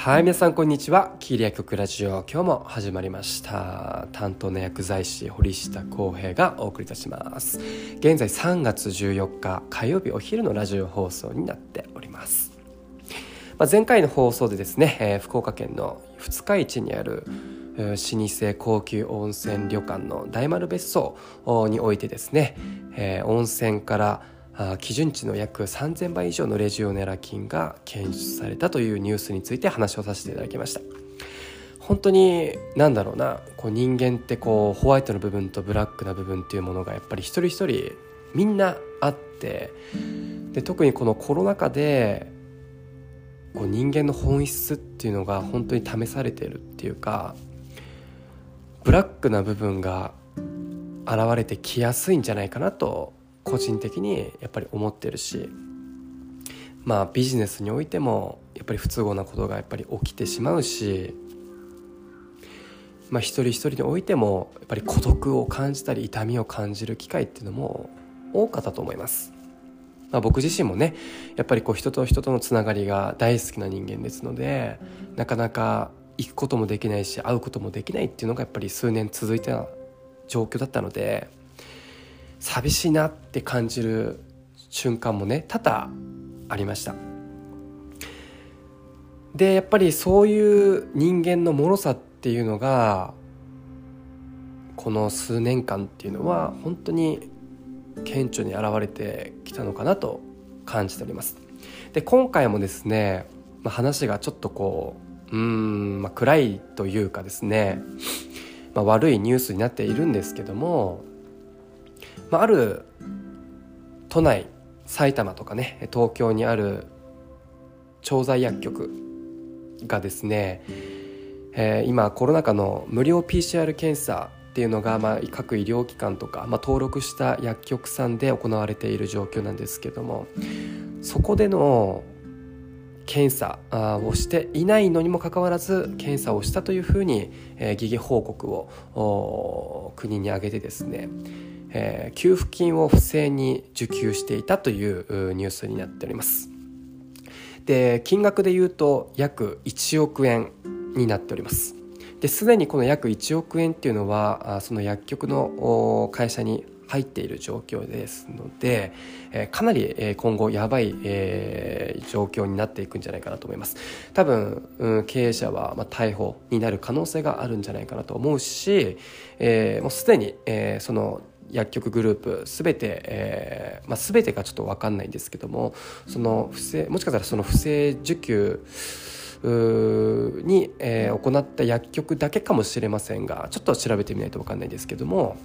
はい皆さんこんにちは。キーリア曲ラジオ今日も始まりました。担当の薬剤師堀下康平がお送りいたします。現在3月14日火曜日お昼のラジオ放送になっております。まあ、前回の放送でですね、えー、福岡県の二日市にある老舗高級温泉旅館の大丸別荘においてですね、えー、温泉から基準値の約3000倍以上のレジオネラ菌が検出されたというニュースについて話をさせていただきました。本当に何だろうなこう人間ってこうホワイトの部分とブラックな部分っていうものがやっぱり一人一人みんなあってで特にこのコロナ禍でこう人間の本質っていうのが本当に試されてるっていうかブラックな部分が現れてきやすいんじゃないかなと個人的にやっぱり思ってるしまあビジネスにおいてもやっぱり不都合なことがやっぱり起きてしまうしまあ一人一人においてもやっぱり孤独を感じたり痛みを感じる機会っていうのも多かったと思います。まあ、僕自身もねやっぱりこう人と人とのつながりが大好きな人間ですのでなかなか行くこともできないし会うこともできないっていうのがやっぱり数年続いた状況だったので寂しいなって感じる瞬間もね多々ありました。でやっぱりそういう人間の脆さっていうのがこの数年間っていうのは本当に顕著に現れてきたのかなと感じております。で今回もですね、まあ、話がちょっとこううん、まあ、暗いというかですね、まあ、悪いニュースになっているんですけどもまあ、ある都内埼玉とかね東京にある調剤薬局がですね、えー、今コロナ禍の無料 PCR 検査っていうのが、まあ、各医療機関とか、まあ、登録した薬局さんで行われている状況なんですけどもそこでの検査をしていないのにもかかわらず検査をしたというふうに、えー、疑義報告を国に挙げてですねえー、給付金を不正に受給していたというニュースになっております。で金額で言うと約1億円になっております。ですでにこの約1億円っていうのはその薬局の会社に入っている状況ですので、え、かなり、今後やばい、え、状況になっていくんじゃないかなと思います。多分、うん、経営者は、まあ、逮捕になる可能性があるんじゃないかなと思うし、え、もうすでに、えー、その薬局グループ全て、えーまあ、全てがちょっと分かんないんですけどもその不正もしかしたらその不正受給に、えー、行った薬局だけかもしれませんがちょっと調べてみないと分かんないんですけども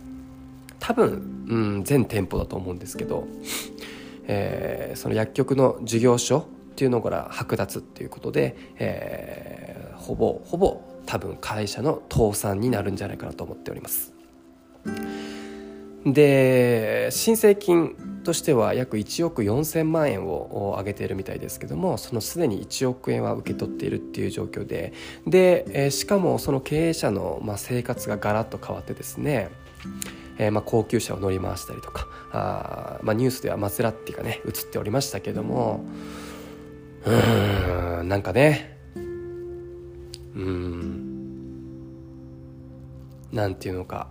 多分、うん、全店舗だと思うんですけど、えー、その薬局の事業所っていうのから剥奪っていうことで、えー、ほぼほぼ多分会社の倒産になるんじゃないかなと思っております。で申請金としては約1億4,000万円を上げているみたいですけどもそのすでに1億円は受け取っているっていう状況でで、えしかもその経営者の、まあ、生活がガラッと変わってですねえー、まあ高級車を乗り回したりとかあ、まあ、ニュースではマセラッティがね映っておりましたけどもうんなんかねうんなんていうのか。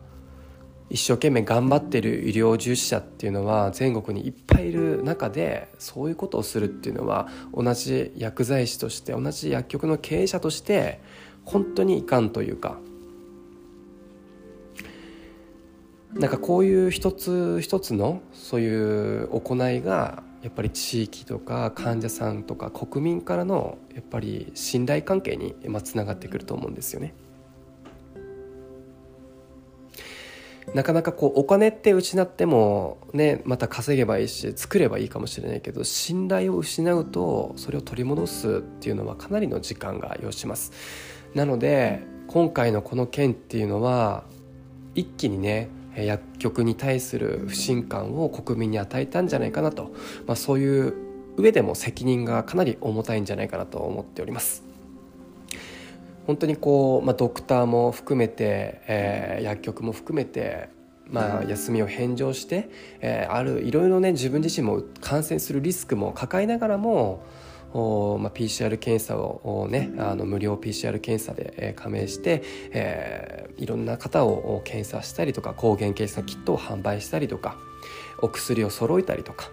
一生懸命頑張ってる医療従事者っていうのは全国にいっぱいいる中でそういうことをするっていうのは同じ薬剤師として同じ薬局の経営者として本当にいかんというかなんかこういう一つ一つのそういう行いがやっぱり地域とか患者さんとか国民からのやっぱり信頼関係につながってくると思うんですよね。なかなかこうお金って失ってもねまた稼げばいいし作ればいいかもしれないけど信頼を失うとそれを取り戻すっていうのはかなりの時間が要します。なので今回のこの件っていうのは一気にね薬局に対する不信感を国民に与えたんじゃないかなと、まあ、そういう上でも責任がかなり重たいんじゃないかなと思っております。本当にこう、まあ、ドクターも含めて、えー、薬局も含めて、まあ、休みを返上して、えー、あるいろいろね自分自身も感染するリスクも抱えながらもおまあ、PCR 検査をねあの無料 PCR 検査で、えー、加盟して、えー、いろんな方を検査したりとか抗原検査キットを販売したりとかお薬を揃えたりとか、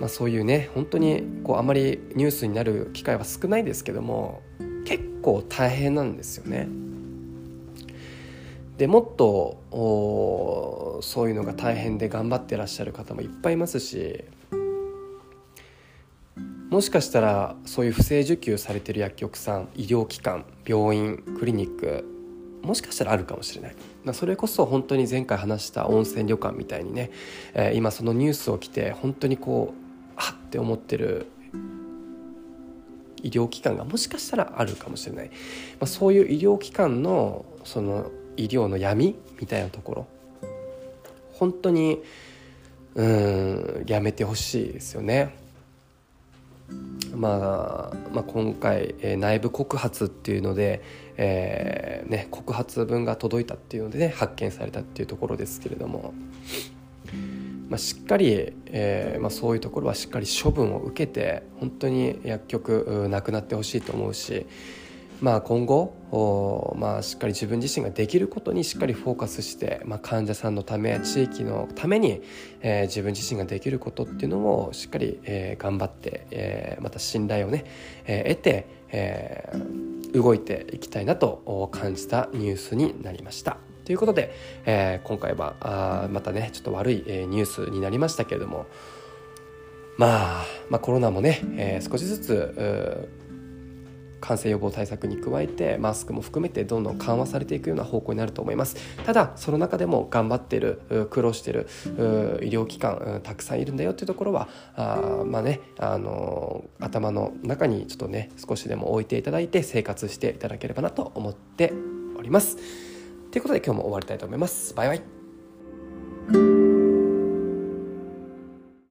まあ、そういうね本当にこうあまりニュースになる機会は少ないですけども結構大変なんですよね。でもっとそういうのが大変で頑張ってらっしゃる方もいっぱいいますしもしかしたらそういう不正受給されてる薬局さん医療機関病院クリニックもしかしたらあるかもしれない、ま、それこそ本当に前回話した温泉旅館みたいにね、えー、今そのニュースを着て本当にこうあって思ってる医療機関がもしかしたらあるかもしれない、まあ、そういう医療機関のその医療の闇みたいなところ。本当にうんやめてほしいですよね。まあ、まあ、今回、えー、内部告発っていうので、えーね、告発文が届いたっていうので、ね、発見されたっていうところですけれども、まあ、しっかり、えーまあ、そういうところはしっかり処分を受けて本当に薬局なくなってほしいと思うしまあ、今後まあ、しっかり自分自身ができることにしっかりフォーカスして、まあ、患者さんのため地域のために、えー、自分自身ができることっていうのをしっかり、えー、頑張って、えー、また信頼をね、えー、得て、えー、動いていきたいなと感じたニュースになりました。ということで、えー、今回はあまたねちょっと悪い、え、ニュースになりましたけれども、まあ、まあコロナもね、えー、少しずつ感染予防対策に加えてマスクも含めてどんどん緩和されていくような方向になると思います。ただその中でも頑張ってる苦労してる医療機関たくさんいるんだよっていうところはあまあねあの頭の中にちょっとね少しでも置いていただいて生活していただければなと思っております。ということで今日も終わりたいと思います。バイバイ。